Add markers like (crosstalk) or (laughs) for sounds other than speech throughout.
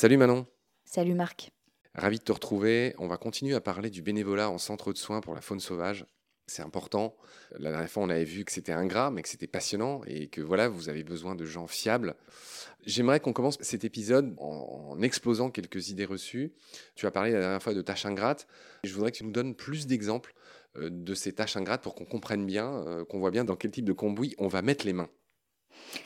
Salut Manon. Salut Marc. Ravi de te retrouver. On va continuer à parler du bénévolat en centre de soins pour la faune sauvage. C'est important. La dernière fois, on avait vu que c'était ingrat, mais que c'était passionnant et que voilà, vous avez besoin de gens fiables. J'aimerais qu'on commence cet épisode en, exposant quelques idées reçues. Tu as parlé la dernière fois de tâches ingrates. Je voudrais que tu nous donnes plus d'exemples euh, de ces tâches ingrates pour qu'on comprenne bien, euh, qu'on voit bien dans quel type de cambouis on va mettre les mains.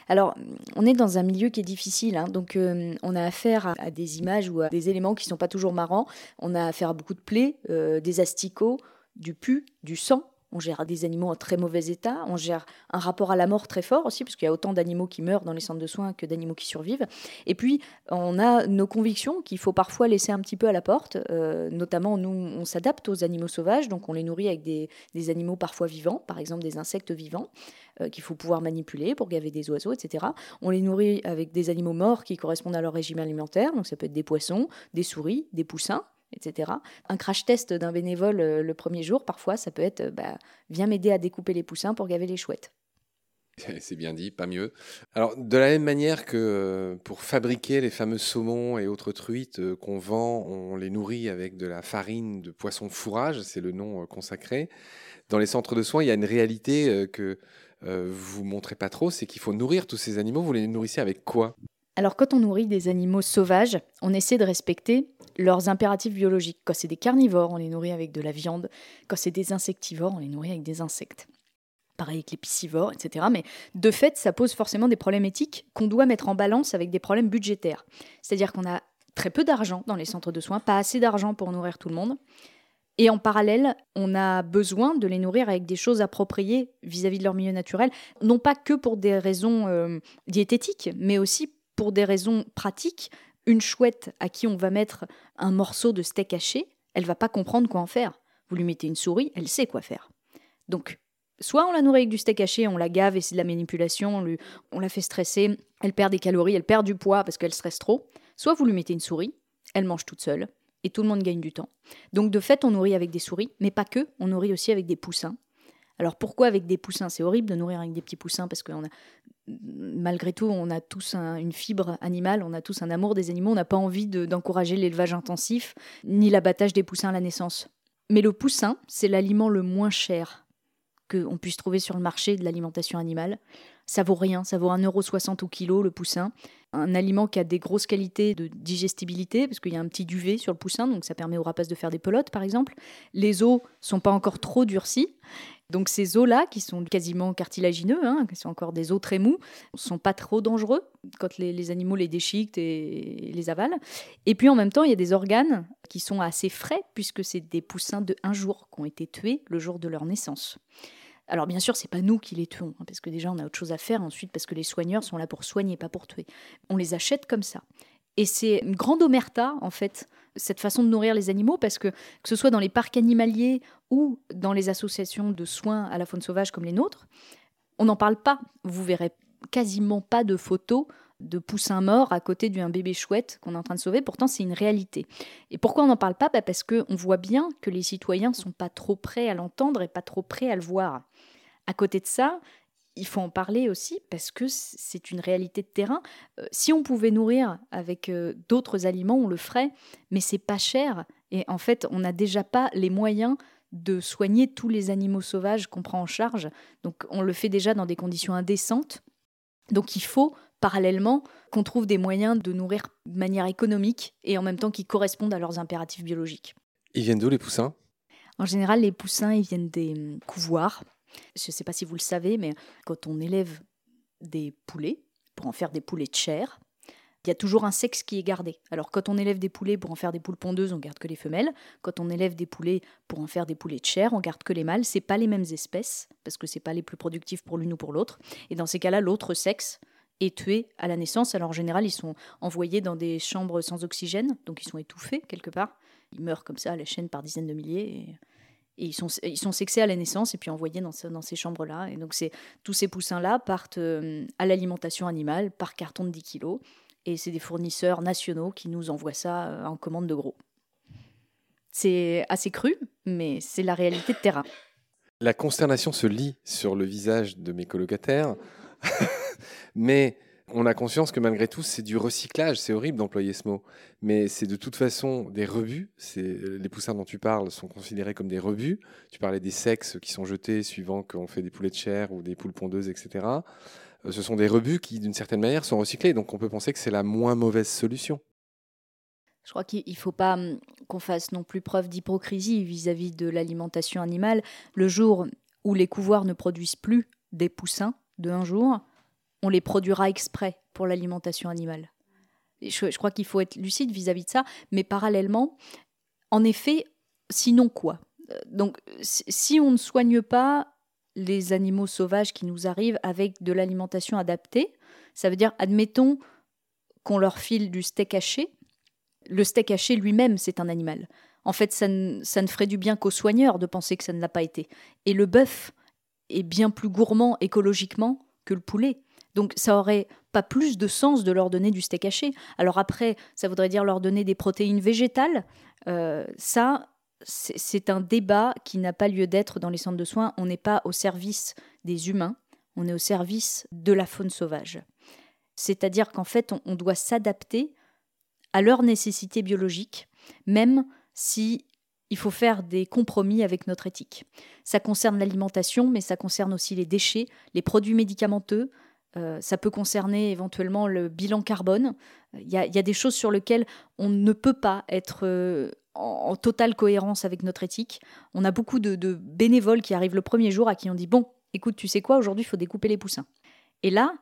Alors, on est dans un milieu qui est difficile, hein. donc euh, on a affaire à, des images ou à des éléments qui ne sont pas toujours marrants. On a affaire à beaucoup de plaies, des asticots, du pu, du sang, on gère des animaux en très mauvais état, on gère un rapport à la mort très fort aussi, parce qu'il y a autant d'animaux qui meurent dans les centres de soins que d'animaux qui survivent. Et puis, on a nos convictions qu'il faut parfois laisser un petit peu à la porte. Euh, notamment, nous, on s'adapte aux animaux sauvages, donc on les nourrit avec des, animaux parfois vivants, par exemple des insectes vivants. Euh, qu'il faut pouvoir manipuler pour gaver des oiseaux, etc. On les nourrit avec des animaux morts qui correspondent à leur régime alimentaire, donc ça peut être des poissons, des souris, des poussins, Un crash test d'un bénévole euh, le premier jour, parfois, ça peut être euh, bah, viens m'aider à découper les poussins pour gaver les chouettes. (laughs) C'est bien dit, pas mieux. Alors, de la même manière que euh, pour fabriquer les fameux saumons et autres truites qu'on vend, on les nourrit avec de la farine de poisson fourrage, c'est le nom consacré. Dans les centres de soins, il y a une réalité que vous montrez pas trop, c'est qu'il faut nourrir tous ces animaux. Vous les nourrissez avec quoi? Alors quand on nourrit des animaux sauvages, on essaie de respecter leurs impératifs biologiques. Quand c'est des carnivores, on les nourrit avec de la viande. Quand c'est des insectivores, on les nourrit avec des insectes. Pareil avec les piscivores, etc. Mais de fait, ça pose forcément des problèmes éthiques qu'on doit mettre en balance avec des problèmes budgétaires. C'est-à-dire qu'on a très peu d'argent dans les centres de soins, pas assez d'argent pour nourrir tout le monde. Et en parallèle, on a besoin de les nourrir avec des choses appropriées vis-à-vis de leur milieu naturel, non pas que pour des raisons euh, diététiques, mais aussi pour des raisons pratiques, une chouette à qui on va mettre un morceau de steak haché, elle va pas comprendre quoi en faire. Vous lui mettez une souris, elle sait quoi faire. Donc, soit on la nourrit avec du steak haché, on la gave et c'est de la manipulation, on, on la fait stresser, elle perd des calories, elle perd du poids parce qu'elle stresse trop. Soit vous lui mettez une souris, elle mange toute seule et tout le monde gagne du temps. Donc de fait, on nourrit avec des souris, mais pas que, on nourrit aussi avec des poussins. Alors pourquoi avec des poussins? C'est horrible de nourrir avec des petits poussins parce qu'on a malgré tout, on a tous une fibre animale, on a tous un amour des animaux, on n'a pas envie d'encourager l'élevage intensif ni l'abattage des poussins à la naissance. Mais le poussin, c'est l'aliment le moins cher qu'on puisse trouver sur le marché de l'alimentation animale. Ça vaut rien, ça vaut 1,60€ au kilo le poussin. Un aliment qui a des grosses qualités de digestibilité, parce qu'il y a un petit duvet sur le poussin, donc ça permet aux rapaces de faire des pelotes par exemple. Les os sont pas encore trop durcis. Donc ces os-là, qui sont quasiment cartilagineux, hein, qui sont encore des os très mous, sont pas trop dangereux quand les, animaux les déchiquetent et les avalent. Et puis en même temps, il y a des organes qui sont assez frais, puisque c'est des poussins de un jour qui ont été tués le jour de leur naissance. Alors bien sûr, c'est pas nous qui les tuons, hein, parce que déjà on a autre chose à faire. Ensuite, parce que les soigneurs sont là pour soigner, pas pour tuer. On les achète comme ça. Et c'est une grande omerta, en fait, cette façon de nourrir les animaux, parce que que ce soit dans les parcs animaliers ou dans les associations de soins à la faune sauvage comme les nôtres, on n'en parle pas. Vous verrez quasiment pas de photos de poussins morts à côté d'un bébé chouette qu'on est en train de sauver. Pourtant, c'est une réalité. Et pourquoi on n'en parle pas? Bah Parce qu'on voit bien que les citoyens sont pas trop prêts à l'entendre et pas trop prêts à le voir. À côté de ça, il faut en parler aussi parce que c'est une réalité de terrain. Euh, si on pouvait nourrir avec euh, d'autres aliments, on le ferait, mais c'est pas cher. Et en fait, on n'a déjà pas les moyens de soigner tous les animaux sauvages qu'on prend en charge. Donc on le fait déjà dans des conditions indécentes. Donc il faut parallèlement qu'on trouve des moyens de nourrir de manière économique et en même temps qui correspondent à leurs impératifs biologiques. Ils viennent d'où les poussins? En général, les poussins, ils viennent des hum, couvoirs je ne sais pas si vous le savez, mais quand on élève des poulets, pour en faire des poulets de chair, il y a toujours un sexe qui est gardé. Alors quand on élève des poulets pour en faire des poules pondeuses, on garde que les femelles. Quand on élève des poulets pour en faire des poulets de chair, on garde que les mâles. C'est pas les mêmes espèces parce que c'est pas les plus productifs pour l'une ou pour l'autre. Et dans ces cas-là, l'autre sexe est tué à la naissance. Alors en général, ils sont envoyés dans des chambres sans oxygène, donc ils sont étouffés quelque part. Ils meurent comme ça à la chaîne par dizaines de milliers. Ils sont, sexés à la naissance et puis envoyés dans, ces chambres-là. Et donc, tous ces poussins-là partent euh, à l'alimentation animale par carton de 10 kilos. Et c'est des fournisseurs nationaux qui nous envoient ça euh, en commande de gros. C'est assez cru, mais c'est la réalité de terrain. La consternation se lit sur le visage de mes colocataires. (laughs) Mais on a conscience que malgré tout, c'est du recyclage. C'est horrible d'employer ce mot. Mais c'est de toute façon des rebuts. Les poussins dont tu parles sont considérés comme des rebuts. Tu parlais des sexes qui sont jetés suivant qu'on fait des poulets de chair ou des poules pondeuses, etc. Euh, ce sont des rebuts qui, d'une certaine manière, sont recyclés. Donc on peut penser que c'est la moins mauvaise solution. Je crois qu'il ne faut pas hum, qu'on fasse non plus preuve d'hypocrisie vis-à-vis de l'alimentation animale. Le jour où les couvoirs ne produisent plus des poussins de un jour, on les produira exprès pour l'alimentation animale. je, crois qu'il faut être lucide vis-à-vis de ça, mais parallèlement, en effet, sinon quoi? Euh, Donc, si on ne soigne pas les animaux sauvages qui nous arrivent avec de l'alimentation adaptée, ça veut dire, admettons qu'on leur file du steak haché. Le steak haché lui-même, c'est un animal. En fait, ça ne, ça ne ferait du bien qu'aux soigneurs de penser que ça ne l'a pas été. Et le bœuf est bien plus gourmand écologiquement que le poulet. Donc ça aurait pas plus de sens de leur donner du steak haché. Alors après, ça voudrait dire leur donner des protéines végétales. Euh, ça, c'est un débat qui n'a pas lieu d'être dans les centres de soins. On n'est pas au service des humains, on est au service de la faune sauvage. C'est-à-dire qu'en fait, on, doit s'adapter à leurs nécessités biologiques, même si il faut faire des compromis avec notre éthique. Ça concerne l'alimentation, mais ça concerne aussi les déchets, les produits médicamenteux, euh, ça peut concerner éventuellement le bilan carbone. Il y, a, des choses sur lesquelles on ne peut pas être euh, en, totale cohérence avec notre éthique. On a beaucoup de, bénévoles qui arrivent le premier jour à qui on dit Bon, écoute, tu sais quoi, aujourd'hui, il faut découper les poussins. Et là,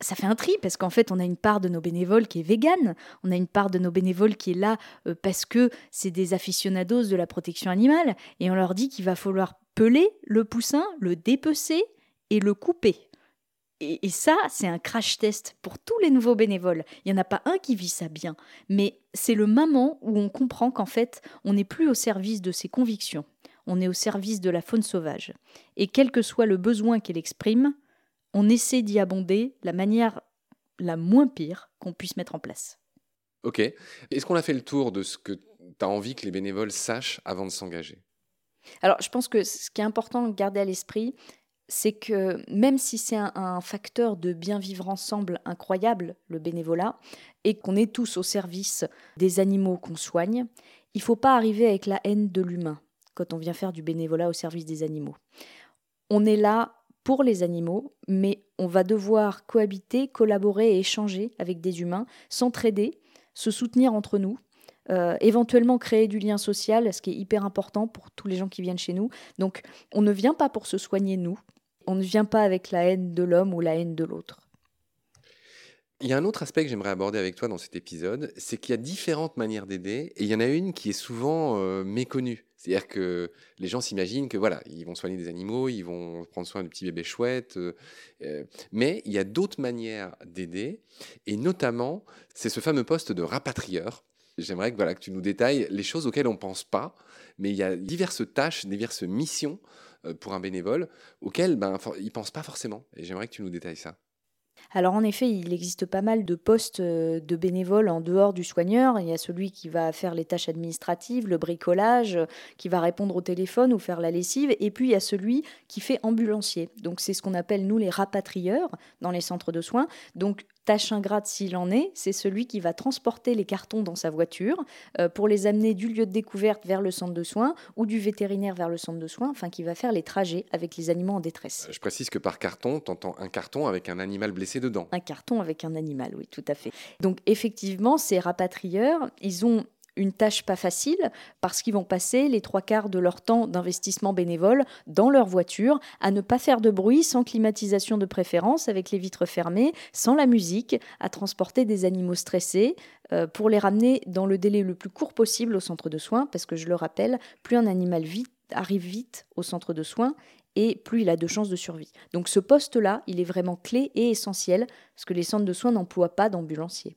ça fait un tri parce qu'en fait, on a une part de nos bénévoles qui est végane, on a une part de nos bénévoles qui est là euh, parce que c'est des aficionados de la protection animale, et on leur dit qu'il va falloir peler le poussin, le dépecer et le couper. Et, ça, c'est un crash test pour tous les nouveaux bénévoles. Il n'y en a pas un qui vit ça bien. Mais c'est le moment où on comprend qu'en fait, on n'est plus au service de ses convictions. On est au service de la faune sauvage. Et quel que soit le besoin qu'elle exprime, on essaie d'y abonder la manière la moins pire qu'on puisse mettre en place. Ok. Est-ce qu'on a fait le tour de ce que tu as envie que les bénévoles sachent avant de s'engager? Alors, je pense que ce qui est important de garder à l'esprit, c'est que même si c'est un, facteur de bien vivre ensemble incroyable, le bénévolat, et qu'on est tous au service des animaux qu'on soigne, il ne faut pas arriver avec la haine de l'humain quand on vient faire du bénévolat au service des animaux. On est là pour les animaux, mais on va devoir cohabiter, collaborer et échanger avec des humains, s'entraider, se soutenir entre nous, euh, éventuellement créer du lien social, ce qui est hyper important pour tous les gens qui viennent chez nous. Donc on ne vient pas pour se soigner nous, on ne vient pas avec la haine de l'homme ou la haine de l'autre. Il y a un autre aspect que j'aimerais aborder avec toi dans cet épisode, c'est qu'il y a différentes manières d'aider et il y en a une qui est souvent euh, méconnue. C'est-à-dire que les gens s'imaginent que voilà, ils vont soigner des animaux, ils vont prendre soin de petits bébés chouettes, euh, euh, mais il y a d'autres manières d'aider et notamment c'est ce fameux poste de rapatrieur. J'aimerais que voilà tu nous détailles les choses auxquelles on pense pas, mais il y a diverses tâches, diverses missions euh, pour un bénévole auquel ben, il ne pense pas forcément. Et j'aimerais que tu nous détailles ça. Alors en effet, il existe pas mal de postes euh, de bénévoles en dehors du soigneur. Il y a celui qui va faire les tâches administratives, le bricolage, qui va répondre au téléphone ou faire la lessive. Et puis il y a celui qui fait ambulancier. Donc c'est ce qu'on appelle nous les rapatrieurs dans les centres de soins. Donc tâche ingrate s'il en est, c'est celui qui va transporter les cartons dans sa voiture euh, pour les amener du lieu de découverte vers le centre de soins ou du vétérinaire vers le centre de soins, enfin qui va faire les trajets avec les animaux en détresse. Euh, je précise que par carton, tu entends un carton avec un animal blessé dedans. Un carton avec un animal, oui, tout à fait. Donc effectivement, ces rapatrieurs, ils ont une tâche pas facile parce qu'ils vont passer les trois quarts de leur temps d'investissement bénévole dans leur voiture à ne pas faire de bruit sans climatisation de préférence avec les vitres fermées, sans la musique, à transporter des animaux stressés euh, pour les ramener dans le délai le plus court possible au centre de soins parce que je le rappelle, plus un animal arrive vite au centre de soins et plus il a de chances de survie. Donc ce poste-là, il est vraiment clé et essentiel parce que les centres de soins n'emploient pas d'ambulanciers.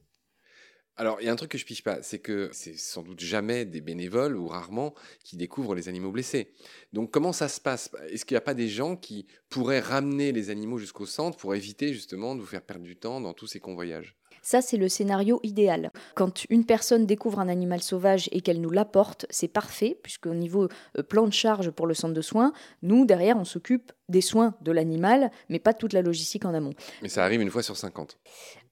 Alors, il y a un truc que je piche pas, c'est que c'est sans doute jamais des bénévoles ou rarement qui découvrent les animaux blessés. Donc, comment ça se passe? Est-ce qu'il n'y a pas des gens qui pourraient ramener les animaux jusqu'au centre pour éviter justement de vous faire perdre du temps dans tous ces convoyages? Ça, c'est le scénario idéal. Quand une personne découvre un animal sauvage et qu'elle nous l'apporte, c'est parfait, puisque au niveau euh, plan de charge pour le centre de soins, nous, derrière, on s'occupe des soins de l'animal, mais pas toute la logistique en amont. Mais ça arrive une fois sur 50.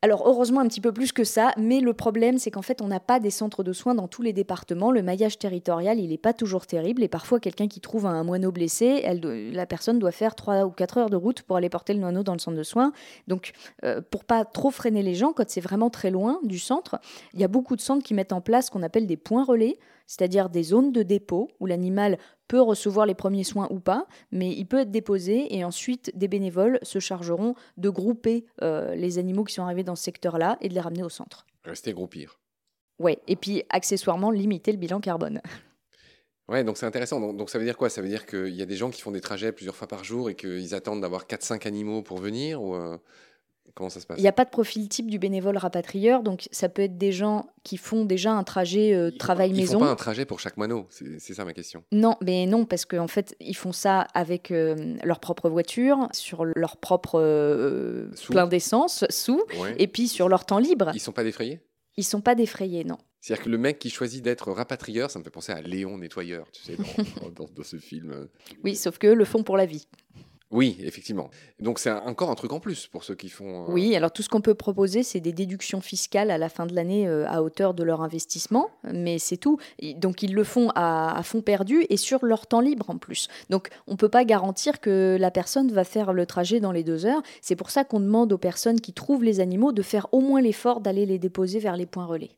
Alors heureusement un petit peu plus que ça, mais le problème c'est qu'en fait on n'a pas des centres de soins dans tous les départements. Le maillage territorial il n'est pas toujours terrible et parfois quelqu'un qui trouve un moineau blessé, elle, la personne doit faire 3 ou 4 heures de route pour aller porter le moineau dans le centre de soins. Donc euh, pour pas trop freiner les gens, quand c'est vraiment très loin du centre, il y a beaucoup de centres qui mettent en place ce qu'on appelle des points relais c'est-à-dire des zones de dépôt où l'animal peut recevoir les premiers soins ou pas, mais il peut être déposé et ensuite des bénévoles se chargeront de grouper euh, les animaux qui sont arrivés dans ce secteur-là et de les ramener au centre. Rester groupir. Ouais, et puis accessoirement limiter le bilan carbone. (laughs) Ouais, donc c'est intéressant. Donc, ça veut dire quoi? Ça veut dire qu'il y a des gens qui font des trajets plusieurs fois par jour et qu'ils attendent d'avoir 4-5 animaux pour venir ou euh, Comment ça se passe Il n'y a pas de profil type du bénévole rapatrieur, donc ça peut être des gens qui font déjà un trajet euh, travail-maison. Ils font pas un trajet pour chaque moineau, c'est ça ma question. Non, mais non, parce qu'en fait, ils font ça avec euh, leur propre voiture, sur leur propre euh, plein d'essence, sous, et puis sur leur temps libre. Ils sont pas défrayés Ils sont pas défrayés, non. C'est-à-dire que le mec qui choisit d'être rapatrieur, ça me fait penser à Léon nettoyeur, tu sais, dans, (laughs) dans ce film. Oui, sauf que le font pour la vie. Oui, effectivement. Donc c'est encore un truc en plus pour ceux qui font. Euh, oui, alors tout ce qu'on peut proposer, c'est des déductions fiscales à la fin de l'année euh, à hauteur de leur investissement, mais c'est tout. donc ils le font à, à, fond perdu et sur leur temps libre en plus. Donc on ne peut pas garantir que la personne va faire le trajet dans les deux heures. C'est pour ça qu'on demande aux personnes qui trouvent les animaux de faire au moins l'effort d'aller les déposer vers les points relais.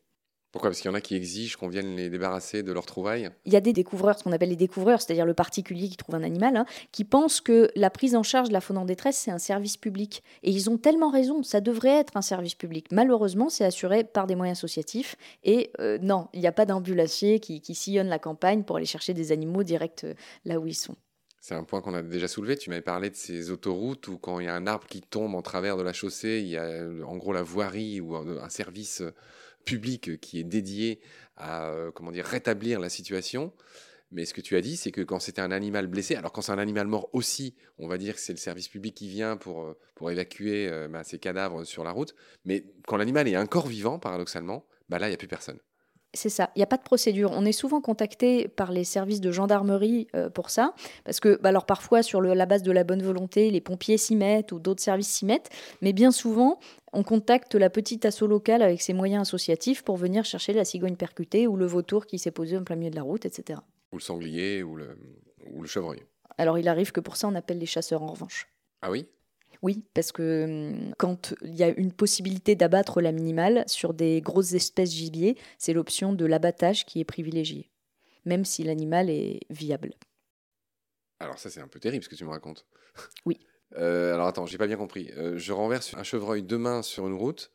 Pourquoi? Parce qu'il y en a qui exigent qu'on vienne les débarrasser de leurs trouvailles Il y a des découvreurs, ce qu'on appelle les découvreurs, c'est-à-dire le particulier qui trouve un animal, hein, qui pensent que la prise en charge de la faune en détresse, c'est un service public. Et ils ont tellement raison, ça devrait être un service public. Malheureusement, c'est assuré par des moyens associatifs. Et euh, non, il n'y a pas d'ambulancier qui, qui sillonne la campagne pour aller chercher des animaux direct euh, là où ils sont. C'est un point qu'on a déjà soulevé. Tu m'avais parlé de ces autoroutes où quand il y a un arbre qui tombe en travers de la chaussée, il y a en gros la voirie ou un service public qui est dédié à euh, comment dire, rétablir la situation. Mais ce que tu as dit, c'est que quand c'était un animal blessé, alors quand c'est un animal mort aussi, on va dire que c'est le service public qui vient pour, euh, pour évacuer euh, bah, ces cadavres sur la route. Mais quand l'animal est encore vivant, paradoxalement, bah là, il n'y a plus personne. C'est ça, il n'y a pas de procédure. On est souvent contacté par les services de gendarmerie pour ça, parce que bah, alors parfois sur la base de la bonne volonté, les pompiers s'y mettent ou d'autres services s'y mettent, mais bien souvent on contacte la petite asso locale avec ses moyens associatifs pour venir chercher la cigogne percutée ou le vautour qui s'est posé en plein milieu de la route, etc. Ou le sanglier ou le, chevreuil. Alors il arrive que pour ça on appelle les chasseurs en revanche. Ah oui? Oui, parce que hum, quand il y a une possibilité d'abattre la minimale sur des grosses espèces gibier, c'est l'option de l'abattage qui est privilégiée, même si l'animal est viable. Alors ça c'est un peu terrible ce que tu me racontes. Oui. (laughs) Euh, alors attends, j'ai pas bien compris. Euh, je renverse un chevreuil demain sur une route.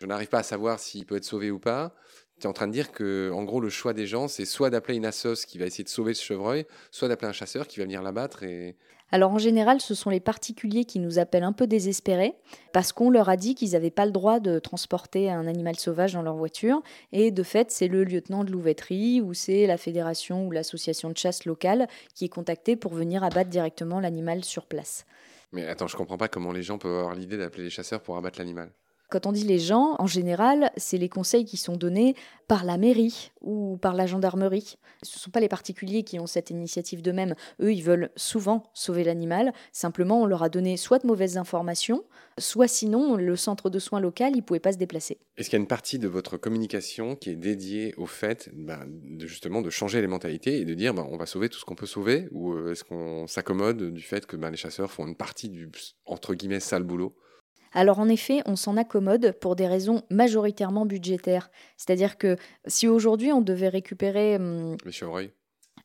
Je n'arrive pas à savoir s'il peut être sauvé ou pas. Tu es en train de dire que, en gros, le choix des gens, c'est soit d'appeler une assos qui va essayer de sauver ce chevreuil, soit d'appeler un chasseur qui va venir l'abattre et. Alors en général, ce sont les particuliers qui nous appellent un peu désespérés parce qu'on leur a dit qu'ils n'avaient pas le droit de transporter un animal sauvage dans leur voiture. Et de fait, c'est le lieutenant de louveterie ou c'est la fédération ou l'association de chasse locale qui est contacté pour venir abattre directement l'animal sur place. Mais attends, je comprends pas comment les gens peuvent avoir l'idée d'appeler les chasseurs pour abattre l'animal. Quand on dit les gens, en général, c'est les conseils qui sont donnés par la mairie ou par la gendarmerie. Ce ne sont pas les particuliers qui ont cette initiative d'eux-mêmes. Eux, ils veulent souvent sauver l'animal. Simplement, on leur a donné soit de mauvaises informations, soit sinon, le centre de soins local, il ne pouvait pas se déplacer. Est-ce qu'il y a une partie de votre communication qui est dédiée au fait bah, de, justement de changer les mentalités et de dire bah, on va sauver tout ce qu'on peut sauver Ou euh, est-ce qu'on s'accommode du fait que bah, les chasseurs font une partie du entre guillemets sale boulot? Alors en effet, on s'en accommode pour des raisons majoritairement budgétaires. C'est-à-dire que si aujourd'hui on devait récupérer... Hum, les chevreuils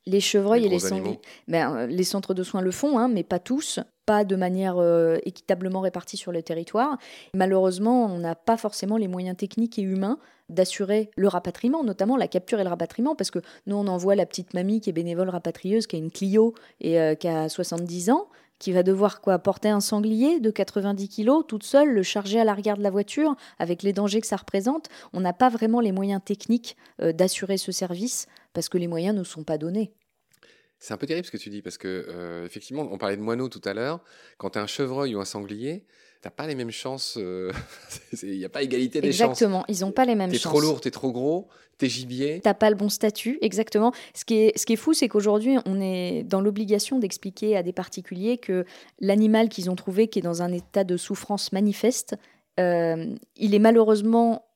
les chevreuils et les sangliers. Ben, euh, les centres de soins le font, hein, mais pas tous, pas de manière euh, équitablement répartie sur le territoire. Malheureusement, on n'a pas forcément les moyens techniques et humains d'assurer le rapatriement, notamment la capture et le rapatriement, parce que nous, on envoie la petite mamie qui est bénévole rapatrieuse, qui a une Clio et euh, qui a 70 ans, qui va devoir porter un sanglier de 90 kg toute seule, le charger à l'arrière de la voiture, avec les dangers que ça représente. On n'a pas vraiment les moyens techniques euh, d'assurer ce service parce que les moyens ne sont pas donnés. C'est un peu terrible ce que tu dis parce que euh, effectivement, on parlait de moineaux tout à l'heure. Quand tu un chevreuil ou un sanglier, t'as pas les mêmes chances. (laughs) Il n'y a pas égalité des chances. Exactement, ils n'ont pas les mêmes T'es chances. trop lourd, t'es trop gros, t'es gibier. T'as pas le bon statut, exactement. Ce qui est, ce qui est fou, c'est qu'aujourd'hui, on est dans l'obligation d'expliquer à des particuliers que l'animal qu'ils ont trouvé, qui est dans un état de souffrance manifeste, euh, il est malheureusement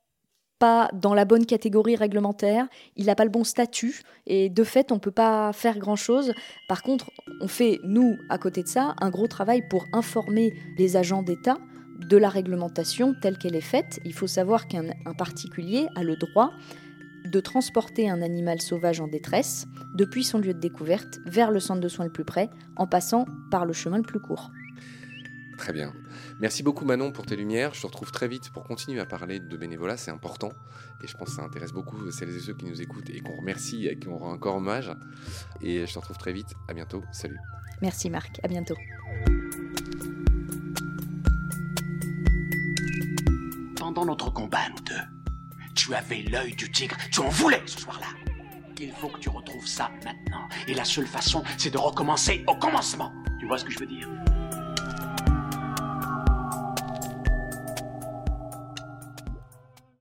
pas dans la bonne catégorie réglementaire, il n'a pas le bon statut, et de fait, on ne peut pas faire grand-chose. Par contre, on fait, nous, à côté de ça, un gros travail pour informer les agents d'État de la réglementation telle qu'elle est faite. Il faut savoir qu'un un particulier a le droit de transporter un animal sauvage en détresse depuis son lieu de découverte vers le centre de soins le plus près, en passant par le chemin le plus court. Très bien. Merci beaucoup Manon pour tes lumières. Je te retrouve très vite pour continuer à parler de bénévolat, c'est important. Et je pense que ça intéresse beaucoup celles et ceux qui nous écoutent et qu'on remercie et qui on rend encore hommage. Et je te retrouve très vite. À bientôt. Salut. Merci Marc, à bientôt. Pendant notre combat, nous deux, tu avais l'œil du tigre. Tu en voulais ce soir-là. Il faut que tu retrouves ça maintenant. Et la seule façon, c'est de recommencer au commencement. Tu vois ce que je veux dire?